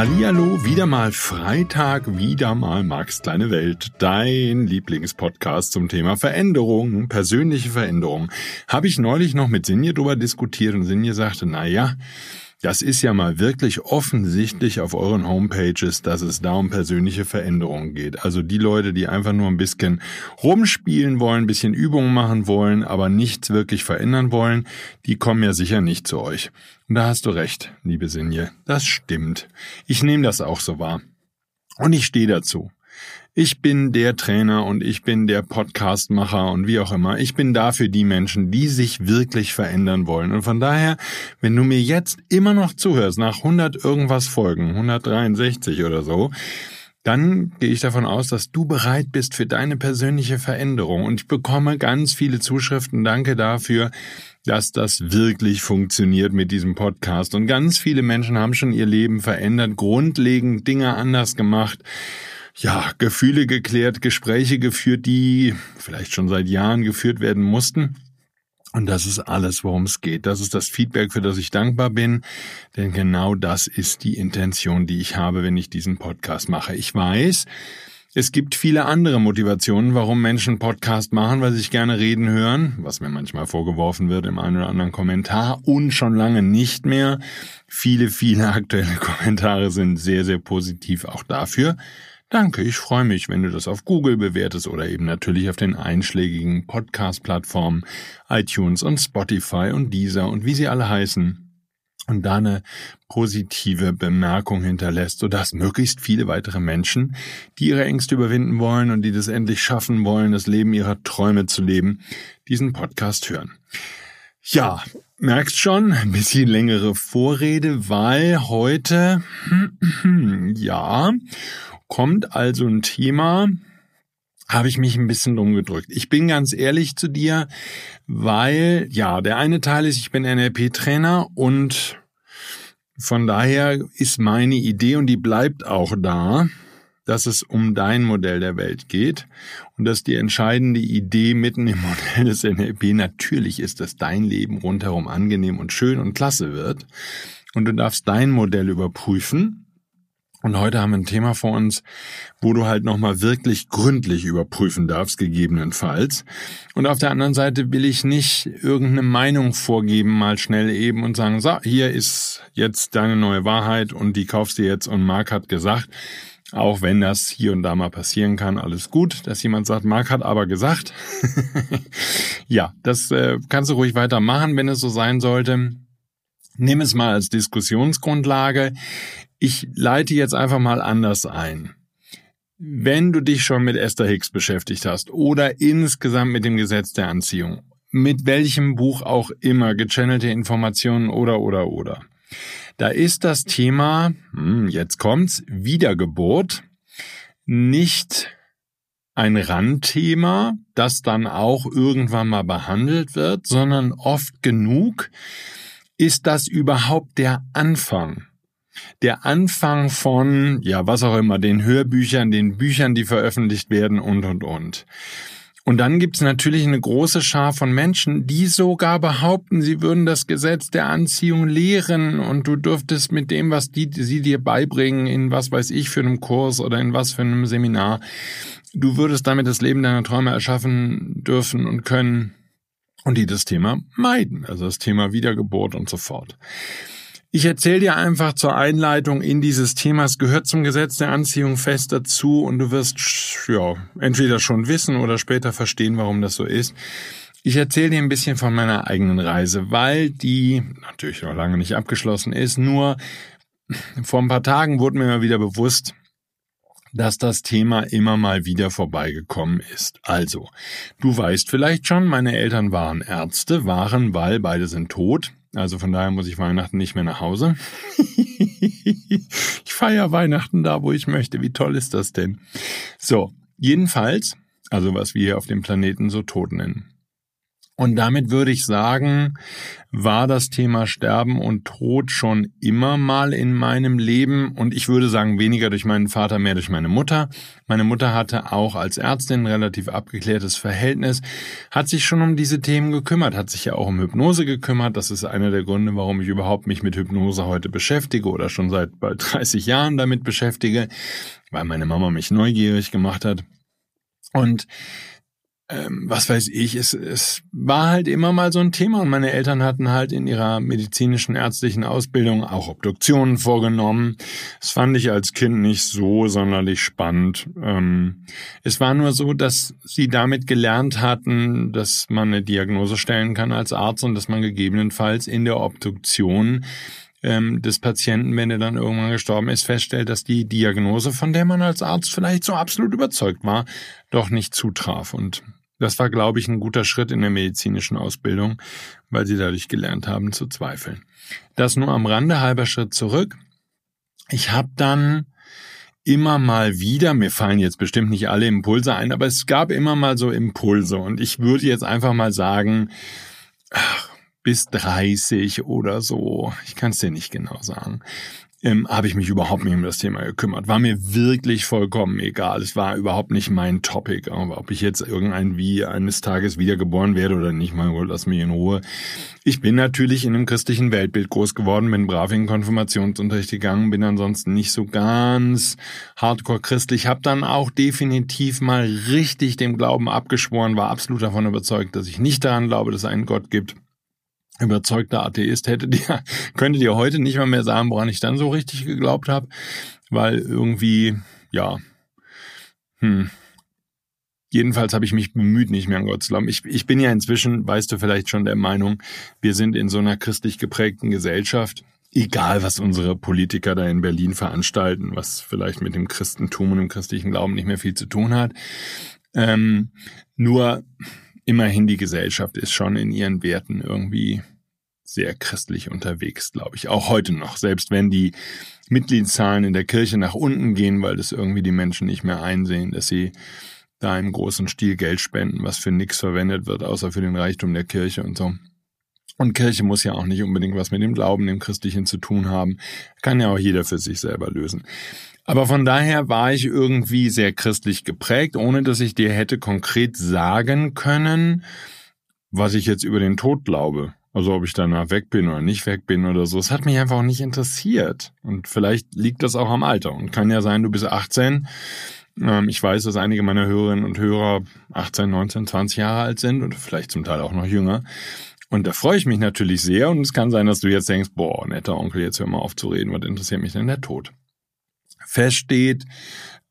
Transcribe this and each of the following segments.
Hallihallo, wieder mal Freitag, wieder mal Max kleine Welt, dein Lieblingspodcast zum Thema Veränderung, persönliche Veränderung. Habe ich neulich noch mit Sinje drüber diskutiert und Sinje sagte, na ja, das ist ja mal wirklich offensichtlich auf euren Homepages, dass es da um persönliche Veränderungen geht. Also die Leute, die einfach nur ein bisschen rumspielen wollen, ein bisschen Übungen machen wollen, aber nichts wirklich verändern wollen, die kommen ja sicher nicht zu euch. Und da hast du recht, liebe Sinje. Das stimmt. Ich nehme das auch so wahr. Und ich stehe dazu. Ich bin der Trainer und ich bin der Podcastmacher und wie auch immer. Ich bin da für die Menschen, die sich wirklich verändern wollen. Und von daher, wenn du mir jetzt immer noch zuhörst, nach 100 irgendwas Folgen, 163 oder so, dann gehe ich davon aus, dass du bereit bist für deine persönliche Veränderung. Und ich bekomme ganz viele Zuschriften. Danke dafür, dass das wirklich funktioniert mit diesem Podcast. Und ganz viele Menschen haben schon ihr Leben verändert, grundlegend Dinge anders gemacht ja, Gefühle geklärt, Gespräche geführt, die vielleicht schon seit Jahren geführt werden mussten. Und das ist alles, worum es geht. Das ist das Feedback, für das ich dankbar bin. Denn genau das ist die Intention, die ich habe, wenn ich diesen Podcast mache. Ich weiß, es gibt viele andere Motivationen, warum Menschen Podcast machen, weil sie sich gerne reden hören, was mir manchmal vorgeworfen wird im einen oder anderen Kommentar und schon lange nicht mehr. Viele, viele aktuelle Kommentare sind sehr, sehr positiv auch dafür. Danke, ich freue mich, wenn du das auf Google bewertest oder eben natürlich auf den einschlägigen Podcast-Plattformen iTunes und Spotify und Deezer und wie sie alle heißen und da eine positive Bemerkung hinterlässt, sodass möglichst viele weitere Menschen, die ihre Ängste überwinden wollen und die das endlich schaffen wollen, das Leben ihrer Träume zu leben, diesen Podcast hören. Ja, merkst schon, ein bisschen längere Vorrede, weil heute, ja, kommt also ein Thema, habe ich mich ein bisschen umgedrückt. Ich bin ganz ehrlich zu dir, weil, ja, der eine Teil ist, ich bin NLP-Trainer und von daher ist meine Idee und die bleibt auch da, dass es um dein Modell der Welt geht und dass die entscheidende Idee mitten im Modell des NLP natürlich ist, dass dein Leben rundherum angenehm und schön und klasse wird und du darfst dein Modell überprüfen und heute haben wir ein Thema vor uns, wo du halt nochmal wirklich gründlich überprüfen darfst, gegebenenfalls. Und auf der anderen Seite will ich nicht irgendeine Meinung vorgeben, mal schnell eben und sagen, so, hier ist jetzt deine neue Wahrheit und die kaufst du jetzt und Marc hat gesagt, auch wenn das hier und da mal passieren kann, alles gut, dass jemand sagt, Marc hat aber gesagt. ja, das äh, kannst du ruhig weitermachen, wenn es so sein sollte. Nimm es mal als Diskussionsgrundlage. Ich leite jetzt einfach mal anders ein. Wenn du dich schon mit Esther Hicks beschäftigt hast oder insgesamt mit dem Gesetz der Anziehung, mit welchem Buch auch immer, gechannelte Informationen oder oder oder, da ist das Thema, hm, jetzt kommt's, Wiedergeburt, nicht ein Randthema, das dann auch irgendwann mal behandelt wird, sondern oft genug ist das überhaupt der Anfang der Anfang von, ja, was auch immer, den Hörbüchern, den Büchern, die veröffentlicht werden und, und, und. Und dann gibt's natürlich eine große Schar von Menschen, die sogar behaupten, sie würden das Gesetz der Anziehung lehren und du dürftest mit dem, was die, sie dir beibringen, in was weiß ich für einem Kurs oder in was für einem Seminar, du würdest damit das Leben deiner Träume erschaffen dürfen und können und die das Thema meiden, also das Thema Wiedergeburt und so fort. Ich erzähle dir einfach zur Einleitung in dieses Thema. Es gehört zum Gesetz der Anziehung fest dazu und du wirst ja entweder schon wissen oder später verstehen, warum das so ist. Ich erzähle dir ein bisschen von meiner eigenen Reise, weil die natürlich noch lange nicht abgeschlossen ist. Nur vor ein paar Tagen wurde mir mal wieder bewusst, dass das Thema immer mal wieder vorbeigekommen ist. Also, du weißt vielleicht schon, meine Eltern waren Ärzte, waren, weil beide sind tot. Also von daher muss ich Weihnachten nicht mehr nach Hause. ich feiere Weihnachten da, wo ich möchte. Wie toll ist das denn? So, jedenfalls, also was wir hier auf dem Planeten so tot nennen. Und damit würde ich sagen, war das Thema Sterben und Tod schon immer mal in meinem Leben und ich würde sagen weniger durch meinen Vater, mehr durch meine Mutter. Meine Mutter hatte auch als Ärztin ein relativ abgeklärtes Verhältnis, hat sich schon um diese Themen gekümmert, hat sich ja auch um Hypnose gekümmert. Das ist einer der Gründe, warum ich überhaupt mich mit Hypnose heute beschäftige oder schon seit bald 30 Jahren damit beschäftige, weil meine Mama mich neugierig gemacht hat. Und ähm, was weiß ich, es, es war halt immer mal so ein Thema und meine Eltern hatten halt in ihrer medizinischen ärztlichen Ausbildung auch Obduktionen vorgenommen. Das fand ich als Kind nicht so sonderlich spannend. Ähm, es war nur so, dass sie damit gelernt hatten, dass man eine Diagnose stellen kann als Arzt und dass man gegebenenfalls in der Obduktion ähm, des Patienten, wenn er dann irgendwann gestorben ist, feststellt, dass die Diagnose, von der man als Arzt vielleicht so absolut überzeugt war, doch nicht zutraf. Und das war, glaube ich, ein guter Schritt in der medizinischen Ausbildung, weil sie dadurch gelernt haben zu zweifeln. Das nur am Rande, halber Schritt zurück. Ich habe dann immer mal wieder, mir fallen jetzt bestimmt nicht alle Impulse ein, aber es gab immer mal so Impulse und ich würde jetzt einfach mal sagen, ach, bis 30 oder so, ich kann es dir nicht genau sagen, ähm, habe ich mich überhaupt nicht um das Thema gekümmert. War mir wirklich vollkommen egal. Es war überhaupt nicht mein Topic. Aber ob ich jetzt irgendein wie eines Tages wiedergeboren werde oder nicht, mein Gott, lass mich in Ruhe. Ich bin natürlich in einem christlichen Weltbild groß geworden, bin brav in Konfirmationsunterricht gegangen, bin ansonsten nicht so ganz hardcore christlich, habe dann auch definitiv mal richtig dem Glauben abgeschworen, war absolut davon überzeugt, dass ich nicht daran glaube, dass es einen Gott gibt überzeugter Atheist hätte dir, könnte dir heute nicht mal mehr sagen, woran ich dann so richtig geglaubt habe, weil irgendwie, ja, hm, Jedenfalls habe ich mich bemüht, nicht mehr an Gott zu glauben. Ich, ich bin ja inzwischen, weißt du vielleicht schon, der Meinung, wir sind in so einer christlich geprägten Gesellschaft, egal was unsere Politiker da in Berlin veranstalten, was vielleicht mit dem Christentum und dem christlichen Glauben nicht mehr viel zu tun hat. Ähm, nur immerhin die Gesellschaft ist schon in ihren Werten irgendwie sehr christlich unterwegs, glaube ich. Auch heute noch, selbst wenn die Mitgliedszahlen in der Kirche nach unten gehen, weil das irgendwie die Menschen nicht mehr einsehen, dass sie da im großen Stil Geld spenden, was für nichts verwendet wird, außer für den Reichtum der Kirche und so. Und Kirche muss ja auch nicht unbedingt was mit dem Glauben, dem Christlichen zu tun haben. Kann ja auch jeder für sich selber lösen. Aber von daher war ich irgendwie sehr christlich geprägt, ohne dass ich dir hätte konkret sagen können, was ich jetzt über den Tod glaube. Also ob ich danach weg bin oder nicht weg bin oder so. Es hat mich einfach auch nicht interessiert. Und vielleicht liegt das auch am Alter. Und kann ja sein, du bist 18. Ähm, ich weiß, dass einige meiner Hörerinnen und Hörer 18, 19, 20 Jahre alt sind und vielleicht zum Teil auch noch jünger. Und da freue ich mich natürlich sehr. Und es kann sein, dass du jetzt denkst, boah, netter Onkel, jetzt hör mal auf zu reden. Was interessiert mich denn der Tod? Feststeht.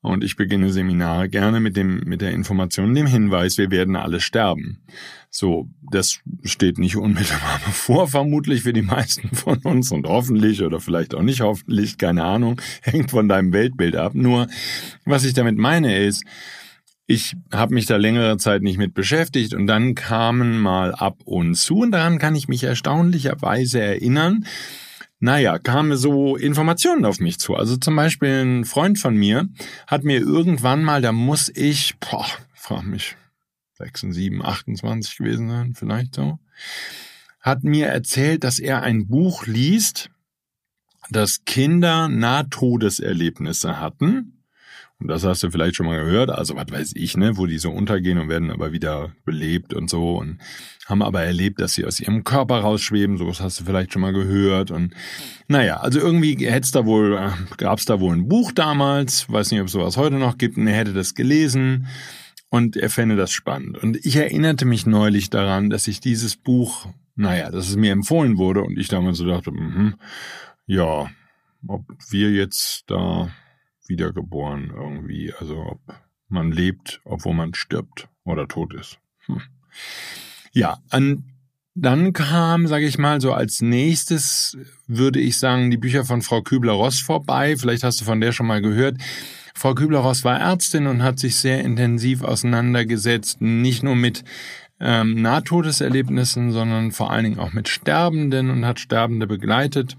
Und ich beginne Seminare gerne mit dem, mit der Information, dem Hinweis, wir werden alle sterben. So, das steht nicht unmittelbar bevor, vermutlich für die meisten von uns und hoffentlich oder vielleicht auch nicht hoffentlich, keine Ahnung, hängt von deinem Weltbild ab. Nur, was ich damit meine ist, ich habe mich da längere Zeit nicht mit beschäftigt und dann kamen mal ab und zu und daran kann ich mich erstaunlicherweise erinnern, naja, kamen so Informationen auf mich zu. Also zum Beispiel ein Freund von mir hat mir irgendwann mal, da muss ich, boah, frag mich, 6, 7, 28 gewesen sein, vielleicht so, hat mir erzählt, dass er ein Buch liest, das Kinder Nahtodeserlebnisse hatten und das hast du vielleicht schon mal gehört, also was weiß ich, ne, wo die so untergehen und werden aber wieder belebt und so und haben aber erlebt, dass sie aus ihrem Körper rausschweben, so was hast du vielleicht schon mal gehört. Und naja, also irgendwie hätte da wohl, äh, gab es da wohl ein Buch damals, weiß nicht, ob es sowas heute noch gibt, und er hätte das gelesen und er fände das spannend. Und ich erinnerte mich neulich daran, dass ich dieses Buch, naja, dass es mir empfohlen wurde und ich damals so dachte, mh, ja, ob wir jetzt da wiedergeboren irgendwie. Also ob man lebt, obwohl man stirbt oder tot ist. Hm. Ja, an, dann kam, sage ich mal, so als nächstes würde ich sagen, die Bücher von Frau Kübler-Ross vorbei. Vielleicht hast du von der schon mal gehört. Frau Kübler-Ross war Ärztin und hat sich sehr intensiv auseinandergesetzt, nicht nur mit ähm, Nahtodeserlebnissen, sondern vor allen Dingen auch mit Sterbenden und hat Sterbende begleitet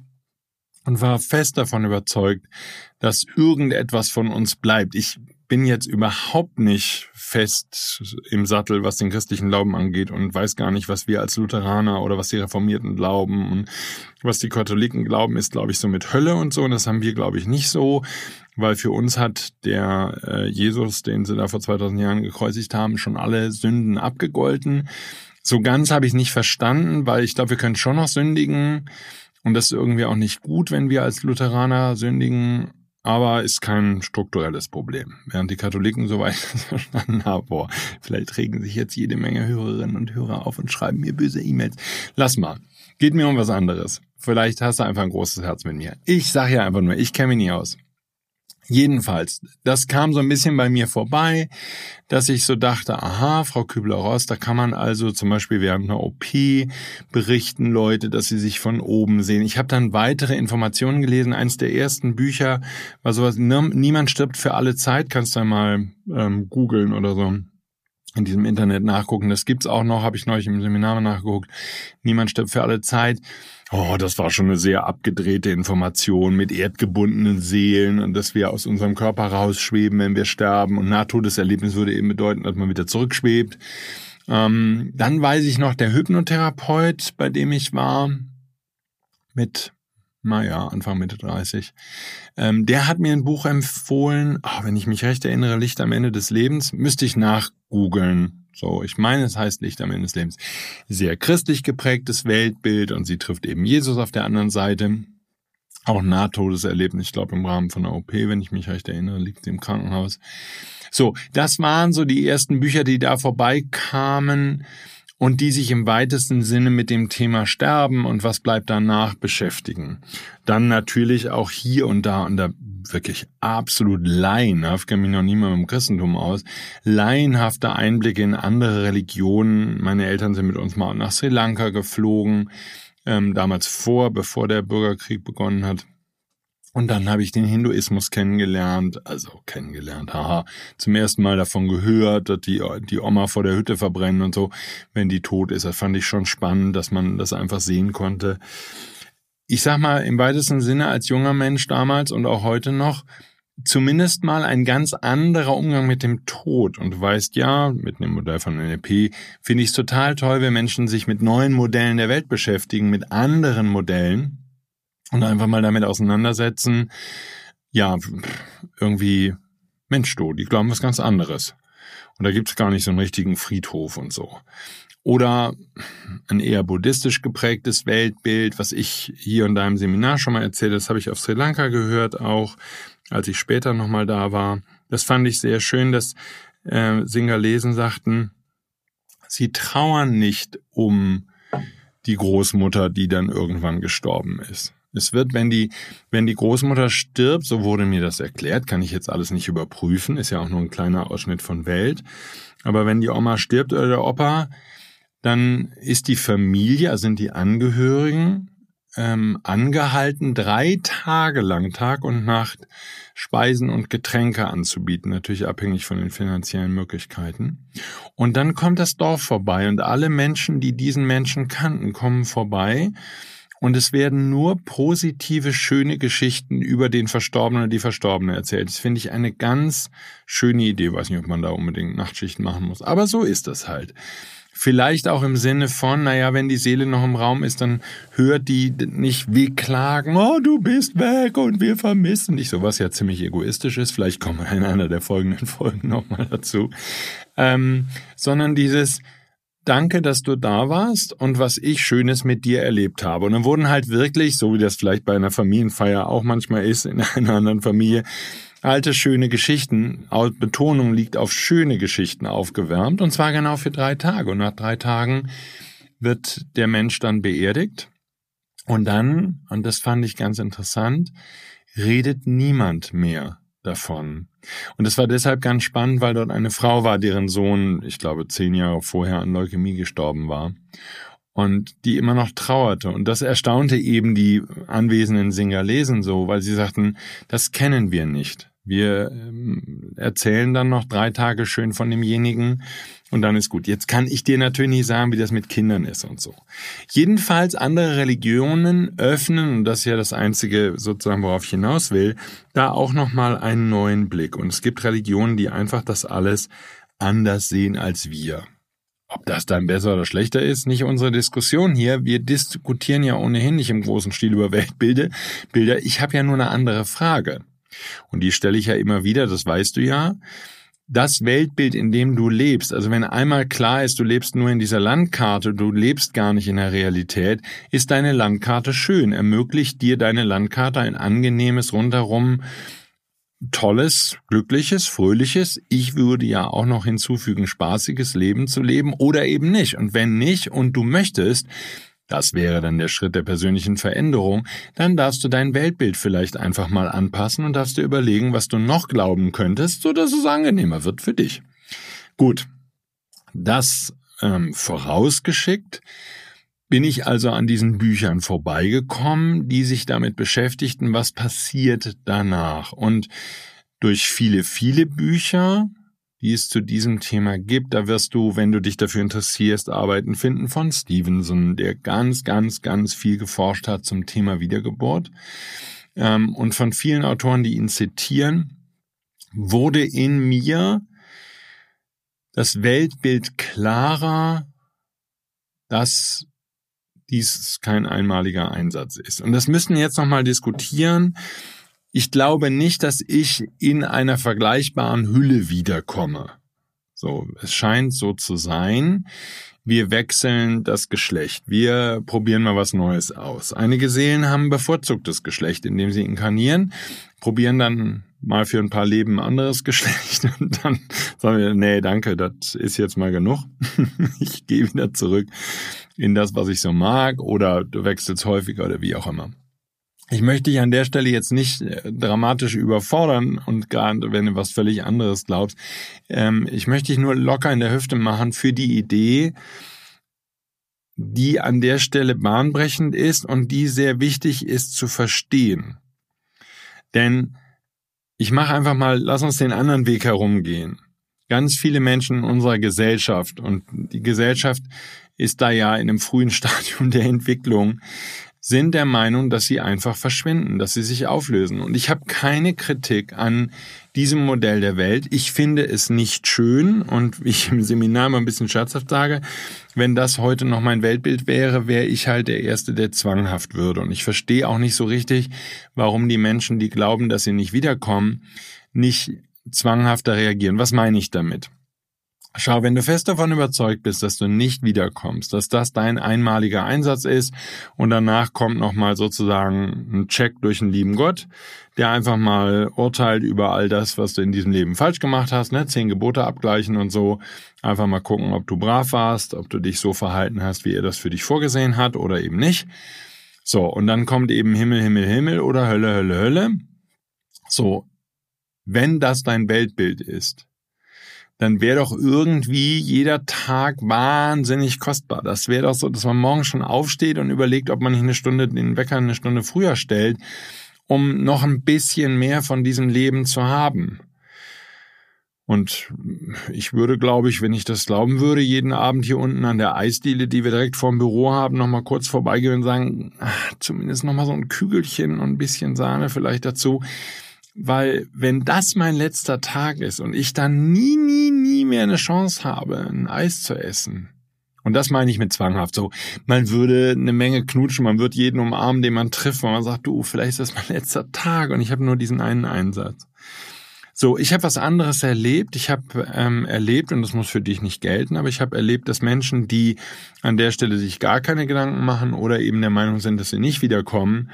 und war fest davon überzeugt, dass irgendetwas von uns bleibt. Ich bin jetzt überhaupt nicht fest im Sattel, was den christlichen Glauben angeht und weiß gar nicht, was wir als Lutheraner oder was die Reformierten glauben und was die Katholiken glauben, ist, glaube ich, so mit Hölle und so. Und das haben wir, glaube ich, nicht so, weil für uns hat der äh, Jesus, den sie da vor 2000 Jahren gekreuzigt haben, schon alle Sünden abgegolten. So ganz habe ich nicht verstanden, weil ich glaube, wir können schon noch sündigen. Und das ist irgendwie auch nicht gut, wenn wir als Lutheraner sündigen aber ist kein strukturelles Problem. Während die Katholiken soweit verstanden haben, boah, vielleicht regen sich jetzt jede Menge Hörerinnen und Hörer auf und schreiben mir böse E-Mails. Lass mal. Geht mir um was anderes. Vielleicht hast du einfach ein großes Herz mit mir. Ich sag ja einfach nur, ich kenne mich nie aus. Jedenfalls, das kam so ein bisschen bei mir vorbei, dass ich so dachte, aha, Frau Kübler-Ross, da kann man also zum Beispiel während einer OP berichten Leute, dass sie sich von oben sehen. Ich habe dann weitere Informationen gelesen. Eins der ersten Bücher war sowas, niemand stirbt für alle Zeit, kannst du mal ähm, googeln oder so in diesem Internet nachgucken. Das gibt's auch noch, habe ich neulich im Seminar nachgeguckt. Niemand stirbt für alle Zeit. Oh, das war schon eine sehr abgedrehte Information mit erdgebundenen Seelen und dass wir aus unserem Körper rausschweben, wenn wir sterben. Und Nahtodeserlebnis würde eben bedeuten, dass man wieder zurückschwebt. Ähm, dann weiß ich noch, der Hypnotherapeut, bei dem ich war, mit, naja, Anfang Mitte 30, ähm, der hat mir ein Buch empfohlen, oh, wenn ich mich recht erinnere, Licht am Ende des Lebens, müsste ich nachgoogeln so, ich meine, es heißt Licht am Ende des Lebens. Sehr christlich geprägtes Weltbild und sie trifft eben Jesus auf der anderen Seite. Auch Nahtodeserlebnis, ich glaube im Rahmen von der OP, wenn ich mich recht erinnere, liegt sie im Krankenhaus. So, das waren so die ersten Bücher, die da vorbeikamen und die sich im weitesten Sinne mit dem Thema Sterben und was bleibt danach beschäftigen. Dann natürlich auch hier und da, und da wirklich absolut laienhaft, kenne mich noch niemand dem Christentum aus, laienhafte Einblicke in andere Religionen. Meine Eltern sind mit uns mal nach Sri Lanka geflogen, ähm, damals vor, bevor der Bürgerkrieg begonnen hat. Und dann habe ich den Hinduismus kennengelernt, also kennengelernt, haha, zum ersten Mal davon gehört, dass die, die Oma vor der Hütte verbrennen und so, wenn die tot ist. Das fand ich schon spannend, dass man das einfach sehen konnte. Ich sag mal, im weitesten Sinne als junger Mensch damals und auch heute noch, zumindest mal ein ganz anderer Umgang mit dem Tod. Und du weißt ja, mit dem Modell von NLP finde ich es total toll, wenn Menschen sich mit neuen Modellen der Welt beschäftigen, mit anderen Modellen und einfach mal damit auseinandersetzen, ja, irgendwie, Mensch, du, die glauben was ganz anderes. Und da gibt's gar nicht so einen richtigen Friedhof und so. Oder ein eher buddhistisch geprägtes Weltbild, was ich hier in deinem Seminar schon mal erzählt, das habe ich auf Sri Lanka gehört, auch als ich später nochmal da war. Das fand ich sehr schön, dass äh, Singalesen sagten, sie trauern nicht um die Großmutter, die dann irgendwann gestorben ist. Es wird, wenn die, wenn die Großmutter stirbt, so wurde mir das erklärt, kann ich jetzt alles nicht überprüfen, ist ja auch nur ein kleiner Ausschnitt von Welt. Aber wenn die Oma stirbt oder der Opa, dann ist die Familie, also sind die Angehörigen, ähm, angehalten, drei Tage lang, Tag und Nacht, Speisen und Getränke anzubieten, natürlich abhängig von den finanziellen Möglichkeiten. Und dann kommt das Dorf vorbei und alle Menschen, die diesen Menschen kannten, kommen vorbei und es werden nur positive, schöne Geschichten über den Verstorbenen oder die Verstorbene erzählt. Das finde ich eine ganz schöne Idee. Ich weiß nicht, ob man da unbedingt Nachtschichten machen muss. Aber so ist das halt. Vielleicht auch im Sinne von, naja, wenn die Seele noch im Raum ist, dann hört die nicht wehklagen, oh, du bist weg und wir vermissen dich. So was ja ziemlich egoistisch ist. Vielleicht kommen wir in einer der folgenden Folgen nochmal dazu. Ähm, sondern dieses, danke, dass du da warst und was ich Schönes mit dir erlebt habe. Und dann wurden halt wirklich, so wie das vielleicht bei einer Familienfeier auch manchmal ist, in einer anderen Familie, alte schöne Geschichten, Betonung liegt auf schöne Geschichten aufgewärmt und zwar genau für drei Tage. Und nach drei Tagen wird der Mensch dann beerdigt und dann, und das fand ich ganz interessant, redet niemand mehr davon. Und das war deshalb ganz spannend, weil dort eine Frau war, deren Sohn, ich glaube, zehn Jahre vorher an Leukämie gestorben war und die immer noch trauerte. Und das erstaunte eben die anwesenden Singalesen so, weil sie sagten, das kennen wir nicht. Wir ähm, erzählen dann noch drei Tage schön von demjenigen und dann ist gut. Jetzt kann ich dir natürlich nicht sagen, wie das mit Kindern ist und so. Jedenfalls andere Religionen öffnen, und das ist ja das Einzige sozusagen, worauf ich hinaus will, da auch nochmal einen neuen Blick. Und es gibt Religionen, die einfach das alles anders sehen als wir. Ob das dann besser oder schlechter ist, nicht unsere Diskussion hier. Wir diskutieren ja ohnehin nicht im großen Stil über Weltbilder. Bilder. Ich habe ja nur eine andere Frage. Und die stelle ich ja immer wieder, das weißt du ja das Weltbild, in dem du lebst, also wenn einmal klar ist, du lebst nur in dieser Landkarte, du lebst gar nicht in der Realität, ist deine Landkarte schön, ermöglicht dir deine Landkarte ein angenehmes, rundherum tolles, glückliches, fröhliches, ich würde ja auch noch hinzufügen, spaßiges Leben zu leben oder eben nicht. Und wenn nicht und du möchtest, das wäre dann der Schritt der persönlichen Veränderung. Dann darfst du dein Weltbild vielleicht einfach mal anpassen und darfst dir überlegen, was du noch glauben könntest, so dass es angenehmer wird für dich. Gut, das ähm, vorausgeschickt bin ich also an diesen Büchern vorbeigekommen, die sich damit beschäftigten, was passiert danach. Und durch viele, viele Bücher die es zu diesem Thema gibt. Da wirst du, wenn du dich dafür interessierst, Arbeiten finden von Stevenson, der ganz, ganz, ganz viel geforscht hat zum Thema Wiedergeburt. Ähm, und von vielen Autoren, die ihn zitieren, wurde in mir das Weltbild klarer, dass dies kein einmaliger Einsatz ist. Und das müssen wir jetzt nochmal diskutieren. Ich glaube nicht, dass ich in einer vergleichbaren Hülle wiederkomme. So, es scheint so zu sein. Wir wechseln das Geschlecht. Wir probieren mal was Neues aus. Einige Seelen haben bevorzugtes Geschlecht, indem sie inkarnieren, probieren dann mal für ein paar Leben ein anderes Geschlecht und dann sagen wir, nee, danke, das ist jetzt mal genug. ich gehe wieder zurück in das, was ich so mag oder du wechselst häufiger oder wie auch immer. Ich möchte dich an der Stelle jetzt nicht äh, dramatisch überfordern und gerade wenn du was völlig anderes glaubst. Ähm, ich möchte dich nur locker in der Hüfte machen für die Idee, die an der Stelle bahnbrechend ist und die sehr wichtig ist zu verstehen. Denn ich mache einfach mal, lass uns den anderen Weg herumgehen. Ganz viele Menschen in unserer Gesellschaft und die Gesellschaft ist da ja in einem frühen Stadium der Entwicklung, sind der Meinung, dass sie einfach verschwinden, dass sie sich auflösen. Und ich habe keine Kritik an diesem Modell der Welt. Ich finde es nicht schön und wie ich im Seminar mal ein bisschen scherzhaft sage, wenn das heute noch mein Weltbild wäre, wäre ich halt der Erste, der zwanghaft würde. Und ich verstehe auch nicht so richtig, warum die Menschen, die glauben, dass sie nicht wiederkommen, nicht zwanghafter reagieren. Was meine ich damit? Schau, wenn du fest davon überzeugt bist, dass du nicht wiederkommst, dass das dein einmaliger Einsatz ist und danach kommt nochmal sozusagen ein Check durch den lieben Gott, der einfach mal urteilt über all das, was du in diesem Leben falsch gemacht hast, ne? Zehn Gebote abgleichen und so. Einfach mal gucken, ob du brav warst, ob du dich so verhalten hast, wie er das für dich vorgesehen hat oder eben nicht. So, und dann kommt eben Himmel, Himmel, Himmel oder Hölle, Hölle, Hölle. So, wenn das dein Weltbild ist, dann wäre doch irgendwie jeder Tag wahnsinnig kostbar. Das wäre doch so, dass man morgen schon aufsteht und überlegt, ob man nicht eine Stunde den Wecker eine Stunde früher stellt, um noch ein bisschen mehr von diesem Leben zu haben. Und ich würde, glaube ich, wenn ich das glauben würde, jeden Abend hier unten an der Eisdiele, die wir direkt vorm Büro haben, nochmal kurz vorbeigehen und sagen, ach, zumindest nochmal so ein Kügelchen und ein bisschen Sahne vielleicht dazu. Weil wenn das mein letzter Tag ist und ich dann nie, nie, nie mehr eine Chance habe, ein Eis zu essen, und das meine ich mit zwanghaft. So, man würde eine Menge knutschen, man wird jeden umarmen, den man trifft, weil man sagt, du, vielleicht ist das mein letzter Tag und ich habe nur diesen einen Einsatz. So, ich habe was anderes erlebt. Ich habe ähm, erlebt, und das muss für dich nicht gelten, aber ich habe erlebt, dass Menschen, die an der Stelle sich gar keine Gedanken machen oder eben der Meinung sind, dass sie nicht wiederkommen,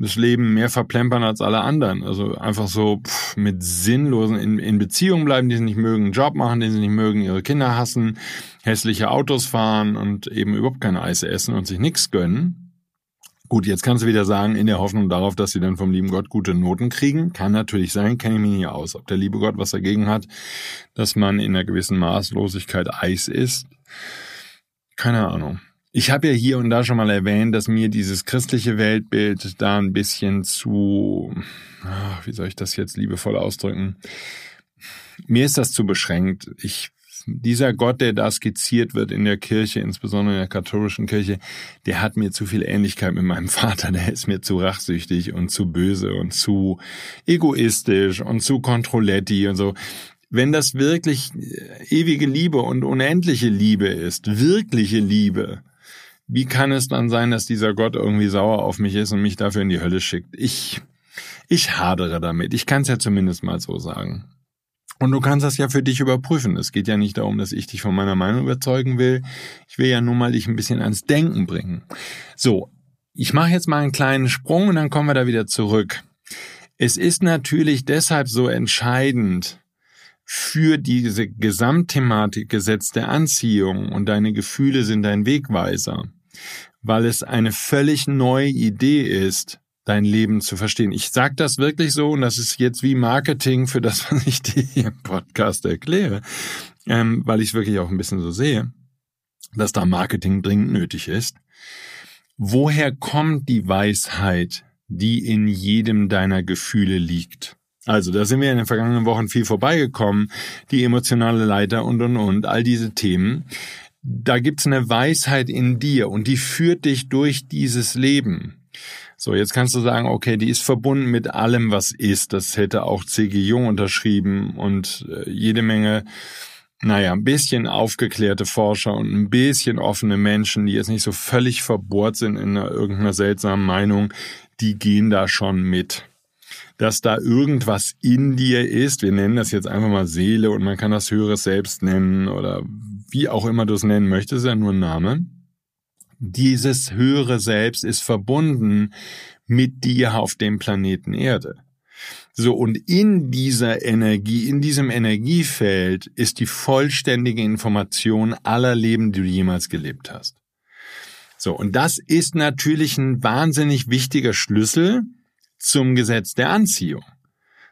das Leben mehr verplempern als alle anderen. Also einfach so pff, mit sinnlosen in, in Beziehungen bleiben, die sie nicht mögen, einen Job machen, den sie nicht mögen, ihre Kinder hassen, hässliche Autos fahren und eben überhaupt keine Eis essen und sich nichts gönnen. Gut, jetzt kannst du wieder sagen, in der Hoffnung darauf, dass sie dann vom lieben Gott gute Noten kriegen. Kann natürlich sein, kenne ich mich nicht aus. Ob der liebe Gott was dagegen hat, dass man in einer gewissen Maßlosigkeit Eis isst. Keine Ahnung. Ich habe ja hier und da schon mal erwähnt, dass mir dieses christliche Weltbild da ein bisschen zu, ach, wie soll ich das jetzt liebevoll ausdrücken? Mir ist das zu beschränkt. Ich dieser Gott, der da skizziert wird in der Kirche, insbesondere in der katholischen Kirche, der hat mir zu viel Ähnlichkeit mit meinem Vater. Der ist mir zu rachsüchtig und zu böse und zu egoistisch und zu kontrolletti und so. Wenn das wirklich ewige Liebe und unendliche Liebe ist, wirkliche Liebe, wie kann es dann sein, dass dieser Gott irgendwie sauer auf mich ist und mich dafür in die Hölle schickt? Ich, ich hadere damit. Ich kann es ja zumindest mal so sagen. Und du kannst das ja für dich überprüfen. Es geht ja nicht darum, dass ich dich von meiner Meinung überzeugen will. Ich will ja nur mal dich ein bisschen ans Denken bringen. So, ich mache jetzt mal einen kleinen Sprung und dann kommen wir da wieder zurück. Es ist natürlich deshalb so entscheidend für diese Gesamtthematik Gesetz der Anziehung und deine Gefühle sind dein Wegweiser, weil es eine völlig neue Idee ist, dein Leben zu verstehen. Ich sage das wirklich so und das ist jetzt wie Marketing für das, was ich dir hier im Podcast erkläre, ähm, weil ich es wirklich auch ein bisschen so sehe, dass da Marketing dringend nötig ist. Woher kommt die Weisheit, die in jedem deiner Gefühle liegt? Also, da sind wir in den vergangenen Wochen viel vorbeigekommen, die emotionale Leiter und und und, all diese Themen. Da gibt's eine Weisheit in dir und die führt dich durch dieses Leben. So, jetzt kannst du sagen, okay, die ist verbunden mit allem, was ist. Das hätte auch C.G. Jung unterschrieben und äh, jede Menge, naja, ein bisschen aufgeklärte Forscher und ein bisschen offene Menschen, die jetzt nicht so völlig verbohrt sind in einer, irgendeiner seltsamen Meinung, die gehen da schon mit. Dass da irgendwas in dir ist, wir nennen das jetzt einfach mal Seele und man kann das höheres Selbst nennen oder wie auch immer du es nennen möchtest, ist ja nur ein Name dieses höhere Selbst ist verbunden mit dir auf dem Planeten Erde. So, und in dieser Energie, in diesem Energiefeld ist die vollständige Information aller Leben, die du jemals gelebt hast. So, und das ist natürlich ein wahnsinnig wichtiger Schlüssel zum Gesetz der Anziehung.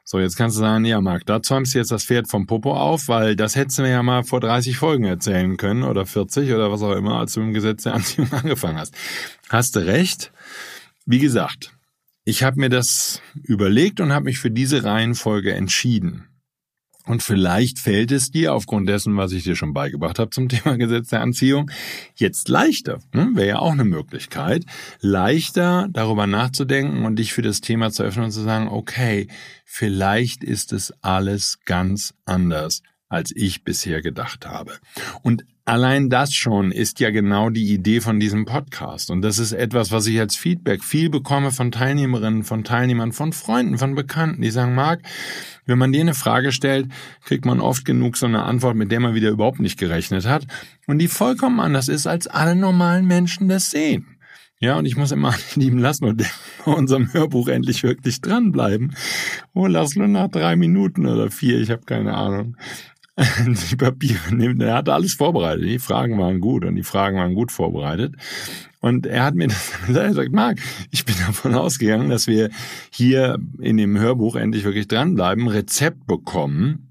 So, jetzt kannst du sagen, ja, Marc, da zäumst du jetzt das Pferd vom Popo auf, weil das hättest du mir ja mal vor 30 Folgen erzählen können oder 40 oder was auch immer, als du im Gesetz der Anziehung angefangen hast. Hast du recht. Wie gesagt, ich habe mir das überlegt und habe mich für diese Reihenfolge entschieden. Und vielleicht fällt es dir aufgrund dessen, was ich dir schon beigebracht habe zum Thema Gesetz der Anziehung, jetzt leichter, ne? wäre ja auch eine Möglichkeit, leichter darüber nachzudenken und dich für das Thema zu öffnen und zu sagen, okay, vielleicht ist es alles ganz anders, als ich bisher gedacht habe. Und Allein das schon ist ja genau die Idee von diesem Podcast. Und das ist etwas, was ich als Feedback viel bekomme von Teilnehmerinnen, von Teilnehmern, von Freunden, von Bekannten, die sagen, Marc, wenn man dir eine Frage stellt, kriegt man oft genug so eine Antwort, mit der man wieder überhaupt nicht gerechnet hat. Und die vollkommen anders ist, als alle normalen Menschen das sehen. Ja, und ich muss immer lieben lassen und bei unserem Hörbuch endlich wirklich dranbleiben. Oh, lass nur nach drei Minuten oder vier, ich habe keine Ahnung. die Papiere nimmt. Er hatte alles vorbereitet. Die Fragen waren gut und die Fragen waren gut vorbereitet. Und er hat mir das gesagt, sagt, Marc, ich bin davon ausgegangen, dass wir hier in dem Hörbuch endlich wirklich dranbleiben, Rezept bekommen,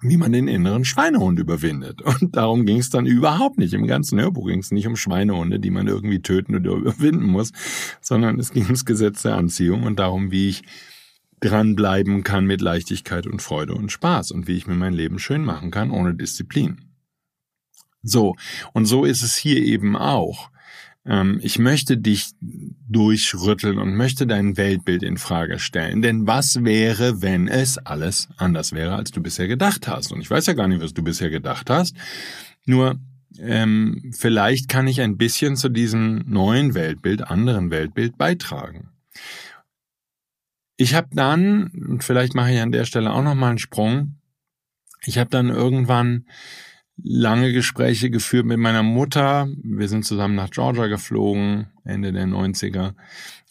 wie man den inneren Schweinehund überwindet. Und darum ging es dann überhaupt nicht. Im ganzen Hörbuch ging es nicht um Schweinehunde, die man irgendwie töten oder überwinden muss, sondern es ging ums Gesetz der Anziehung und darum, wie ich dranbleiben kann mit Leichtigkeit und Freude und Spaß und wie ich mir mein Leben schön machen kann ohne Disziplin. So, und so ist es hier eben auch. Ähm, ich möchte dich durchrütteln und möchte dein Weltbild in Frage stellen. Denn was wäre, wenn es alles anders wäre, als du bisher gedacht hast? Und ich weiß ja gar nicht, was du bisher gedacht hast. Nur ähm, vielleicht kann ich ein bisschen zu diesem neuen Weltbild, anderen Weltbild beitragen. Ich habe dann, und vielleicht mache ich an der Stelle auch nochmal einen Sprung, ich habe dann irgendwann lange Gespräche geführt mit meiner Mutter. Wir sind zusammen nach Georgia geflogen, Ende der 90er,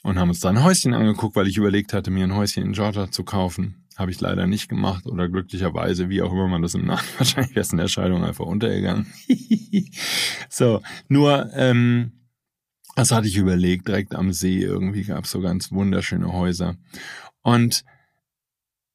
und haben uns da ein Häuschen angeguckt, weil ich überlegt hatte, mir ein Häuschen in Georgia zu kaufen. Habe ich leider nicht gemacht oder glücklicherweise, wie auch immer man das im Namen, wahrscheinlich ist in der Scheidung einfach untergegangen. so, nur ähm, Das hatte ich überlegt, direkt am See irgendwie gab es so ganz wunderschöne Häuser. Und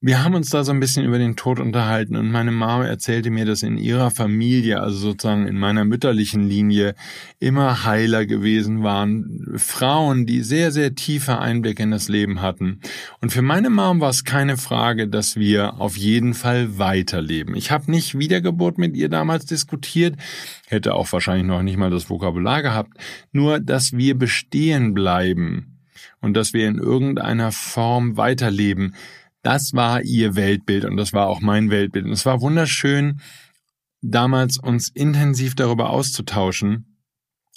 wir haben uns da so ein bisschen über den Tod unterhalten und meine Mama erzählte mir, dass in ihrer Familie, also sozusagen in meiner mütterlichen Linie, immer Heiler gewesen waren, Frauen, die sehr, sehr tiefe Einblicke in das Leben hatten. Und für meine Mom war es keine Frage, dass wir auf jeden Fall weiterleben. Ich habe nicht Wiedergeburt mit ihr damals diskutiert, hätte auch wahrscheinlich noch nicht mal das Vokabular gehabt, nur dass wir bestehen bleiben und dass wir in irgendeiner Form weiterleben das war ihr Weltbild und das war auch mein Weltbild. Und es war wunderschön, damals uns intensiv darüber auszutauschen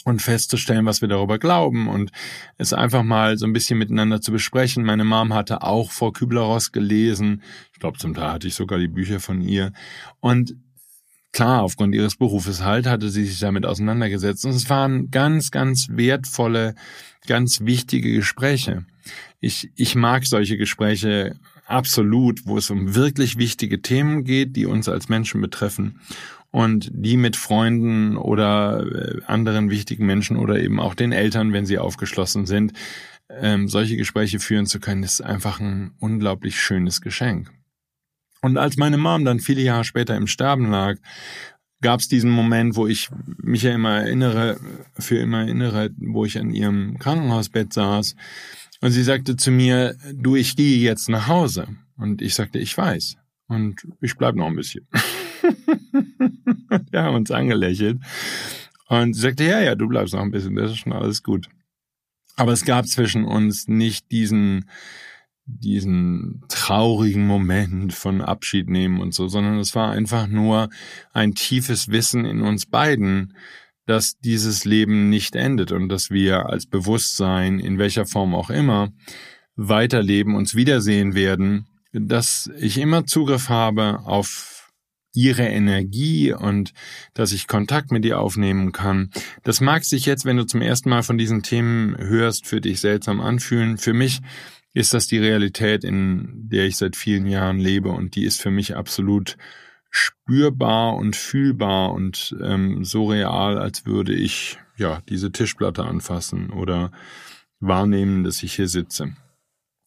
und festzustellen, was wir darüber glauben und es einfach mal so ein bisschen miteinander zu besprechen. Meine Mom hatte auch vor Kübler-Ross gelesen. Ich glaube, zum Teil hatte ich sogar die Bücher von ihr. Und klar, aufgrund ihres Berufes halt, hatte sie sich damit auseinandergesetzt. Und es waren ganz, ganz wertvolle, ganz wichtige Gespräche. Ich, ich mag solche Gespräche absolut, wo es um wirklich wichtige Themen geht, die uns als Menschen betreffen und die mit Freunden oder äh, anderen wichtigen Menschen oder eben auch den Eltern, wenn sie aufgeschlossen sind, ähm, solche Gespräche führen zu können, ist einfach ein unglaublich schönes Geschenk. Und als meine Mom dann viele Jahre später im Sterben lag, gab es diesen Moment, wo ich mich ja immer erinnere, für immer erinnere, wo ich an ihrem Krankenhausbett saß und sie sagte zu mir, du, ich gehe jetzt nach Hause. Und ich sagte, ich weiß. Und ich bleib noch ein bisschen. Wir haben uns angelächelt. Und sie sagte, ja, ja, du bleibst noch ein bisschen, das ist schon alles gut. Aber es gab zwischen uns nicht diesen, diesen traurigen Moment von Abschied nehmen und so, sondern es war einfach nur ein tiefes Wissen in uns beiden, dass dieses Leben nicht endet und dass wir als Bewusstsein, in welcher Form auch immer, weiterleben, uns wiedersehen werden, dass ich immer Zugriff habe auf ihre Energie und dass ich Kontakt mit ihr aufnehmen kann. Das mag sich jetzt, wenn du zum ersten Mal von diesen Themen hörst, für dich seltsam anfühlen. Für mich ist das die Realität, in der ich seit vielen Jahren lebe und die ist für mich absolut spürbar und fühlbar und ähm, so real, als würde ich ja diese Tischplatte anfassen oder wahrnehmen, dass ich hier sitze.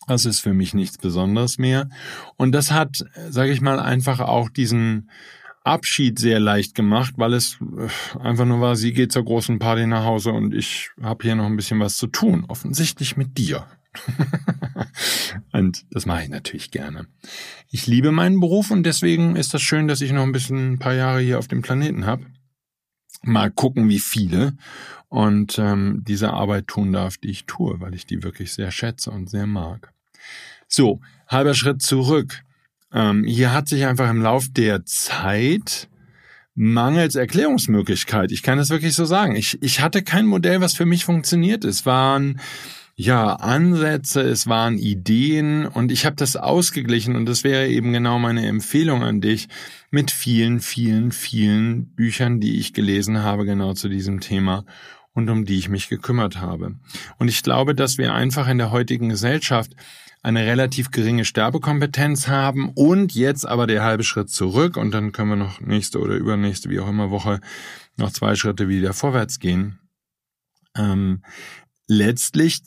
Das ist für mich nichts Besonderes mehr. Und das hat, sage ich mal, einfach auch diesen Abschied sehr leicht gemacht, weil es äh, einfach nur war, sie geht zur großen Party nach Hause und ich habe hier noch ein bisschen was zu tun, offensichtlich mit dir. und das mache ich natürlich gerne. Ich liebe meinen Beruf und deswegen ist das schön, dass ich noch ein bisschen ein paar Jahre hier auf dem Planeten habe. Mal gucken, wie viele und ähm, diese Arbeit tun darf, die ich tue, weil ich die wirklich sehr schätze und sehr mag. So, halber Schritt zurück. Ähm, hier hat sich einfach im Lauf der Zeit mangels Erklärungsmöglichkeit, ich kann es wirklich so sagen, ich, ich hatte kein Modell, was für mich funktioniert. Es waren ja, Ansätze, es waren Ideen und ich habe das ausgeglichen und das wäre eben genau meine Empfehlung an dich mit vielen, vielen, vielen Büchern, die ich gelesen habe, genau zu diesem Thema und um die ich mich gekümmert habe. Und ich glaube, dass wir einfach in der heutigen Gesellschaft eine relativ geringe Sterbekompetenz haben und jetzt aber der halbe Schritt zurück und dann können wir noch nächste oder übernächste, wie auch immer Woche, noch zwei Schritte wieder vorwärts gehen. Letztlich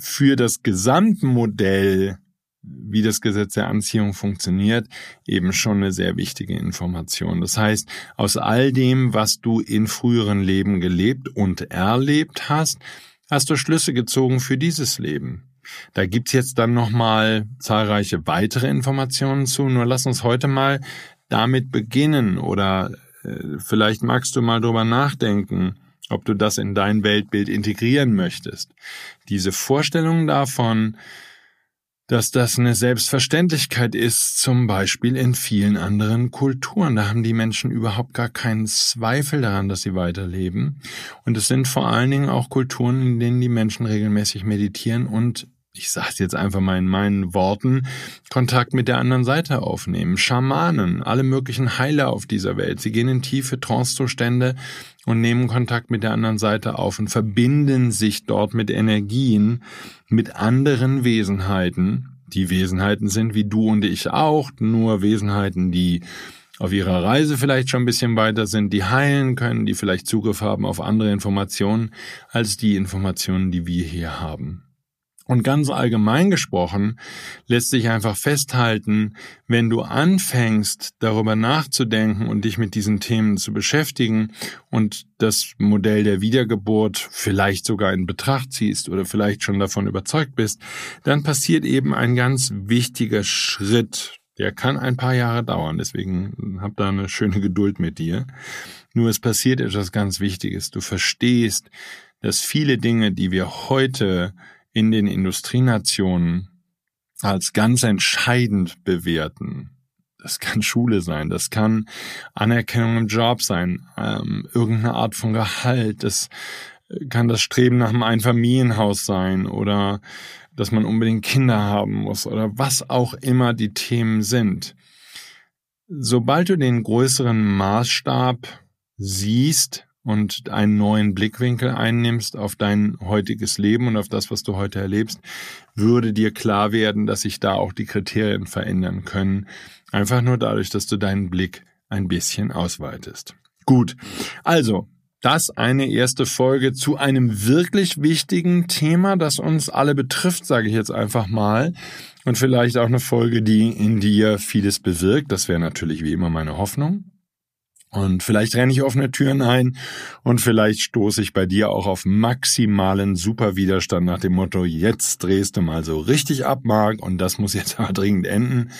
für das Gesamtmodell, wie das Gesetz der Anziehung funktioniert, eben schon eine sehr wichtige Information. Das heißt, aus all dem, was du in früheren Leben gelebt und erlebt hast, hast du Schlüsse gezogen für dieses Leben. Da gibt's jetzt dann nochmal zahlreiche weitere Informationen zu, nur lass uns heute mal damit beginnen oder äh, vielleicht magst du mal drüber nachdenken, ob du das in dein Weltbild integrieren möchtest. Diese Vorstellung davon, dass das eine Selbstverständlichkeit ist, zum Beispiel in vielen anderen Kulturen. Da haben die Menschen überhaupt gar keinen Zweifel daran, dass sie weiterleben. Und es sind vor allen Dingen auch Kulturen, in denen die Menschen regelmäßig meditieren und ich sage es jetzt einfach mal in meinen Worten, Kontakt mit der anderen Seite aufnehmen. Schamanen, alle möglichen Heiler auf dieser Welt. Sie gehen in tiefe Trancezustände und nehmen Kontakt mit der anderen Seite auf und verbinden sich dort mit Energien, mit anderen Wesenheiten. Die Wesenheiten sind wie du und ich auch, nur Wesenheiten, die auf ihrer Reise vielleicht schon ein bisschen weiter sind, die heilen können, die vielleicht Zugriff haben auf andere Informationen als die Informationen, die wir hier haben. Und ganz allgemein gesprochen lässt sich einfach festhalten, wenn du anfängst, darüber nachzudenken und dich mit diesen Themen zu beschäftigen und das Modell der Wiedergeburt vielleicht sogar in Betracht ziehst oder vielleicht schon davon überzeugt bist, dann passiert eben ein ganz wichtiger Schritt. Der kann ein paar Jahre dauern, deswegen hab da eine schöne Geduld mit dir. Nur es passiert etwas ganz Wichtiges. Du verstehst, dass viele Dinge, die wir heute in den Industrienationen als ganz entscheidend bewerten. Das kann Schule sein, das kann Anerkennung im Job sein, ähm, irgendeine Art von Gehalt, das kann das Streben nach einem Einfamilienhaus sein oder dass man unbedingt Kinder haben muss oder was auch immer die Themen sind. Sobald du den größeren Maßstab siehst und einen neuen Blickwinkel einnimmst auf dein heutiges Leben und auf das, was du heute erlebst, würde dir klar werden, dass sich da auch die Kriterien verändern können. Einfach nur dadurch, dass du deinen Blick ein bisschen ausweitest. Gut. Also, das eine erste Folge zu einem wirklich wichtigen Thema, das uns alle betrifft, sage ich jetzt einfach mal. Und vielleicht auch eine Folge, die in dir vieles bewirkt. Das wäre natürlich wie immer meine Hoffnung. Und vielleicht renne ich offene Türen ein und vielleicht stoße ich bei dir auch auf maximalen Superwiderstand nach dem Motto, jetzt drehst du mal so richtig ab, Marc, und das muss jetzt aber dringend enden.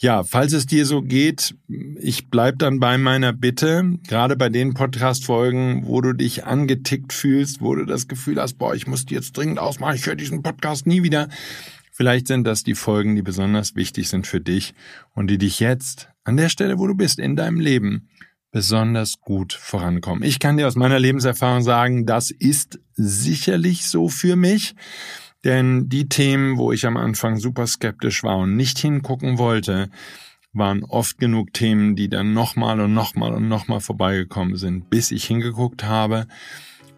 Ja, falls es dir so geht, ich bleib dann bei meiner Bitte, gerade bei den Podcast-Folgen, wo du dich angetickt fühlst, wo du das Gefühl hast, boah, ich muss die jetzt dringend ausmachen, ich höre diesen Podcast nie wieder. Vielleicht sind das die Folgen, die besonders wichtig sind für dich und die dich jetzt an der Stelle, wo du bist, in deinem Leben, besonders gut vorankommen. Ich kann dir aus meiner Lebenserfahrung sagen, das ist sicherlich so für mich. Denn die Themen, wo ich am Anfang super skeptisch war und nicht hingucken wollte, waren oft genug Themen, die dann nochmal und nochmal und nochmal vorbeigekommen sind, bis ich hingeguckt habe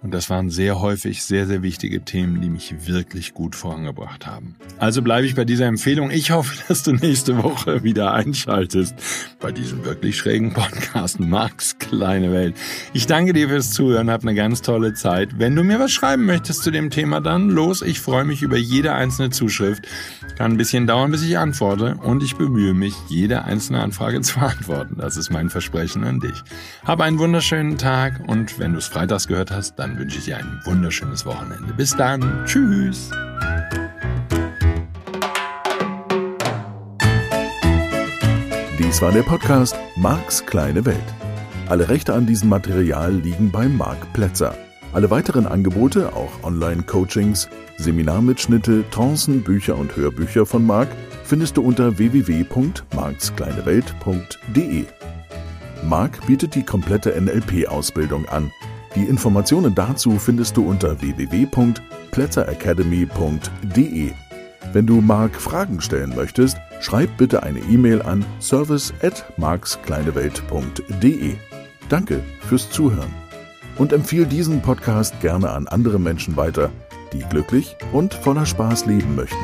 und das waren sehr häufig sehr, sehr wichtige Themen, die mich wirklich gut vorangebracht haben. Also bleibe ich bei dieser Empfehlung. Ich hoffe, dass du nächste Woche wieder einschaltest bei diesem wirklich schrägen Podcast Max Kleine Welt. Ich danke dir fürs Zuhören, hab eine ganz tolle Zeit. Wenn du mir was schreiben möchtest zu dem Thema, dann los. Ich freue mich über jede einzelne Zuschrift. Kann ein bisschen dauern, bis ich antworte und ich bemühe mich, jede einzelne Anfrage zu beantworten. Das ist mein Versprechen an dich. Hab einen wunderschönen Tag und wenn du es freitags gehört hast, dann dann wünsche ich dir ein wunderschönes Wochenende. Bis dann. Tschüss. Dies war der Podcast Marks kleine Welt. Alle Rechte an diesem Material liegen bei Marc Plätzer. Alle weiteren Angebote, auch Online-Coachings, Seminarmitschnitte, Trancen, Bücher und Hörbücher von Marc findest du unter www.markskleinewelt.de. Marc bietet die komplette NLP-Ausbildung an – die Informationen dazu findest du unter www.plätzeracademy.de. Wenn du Marc Fragen stellen möchtest, schreib bitte eine E-Mail an service@markskleinewelt.de. Danke fürs Zuhören und empfehle diesen Podcast gerne an andere Menschen weiter, die glücklich und voller Spaß leben möchten.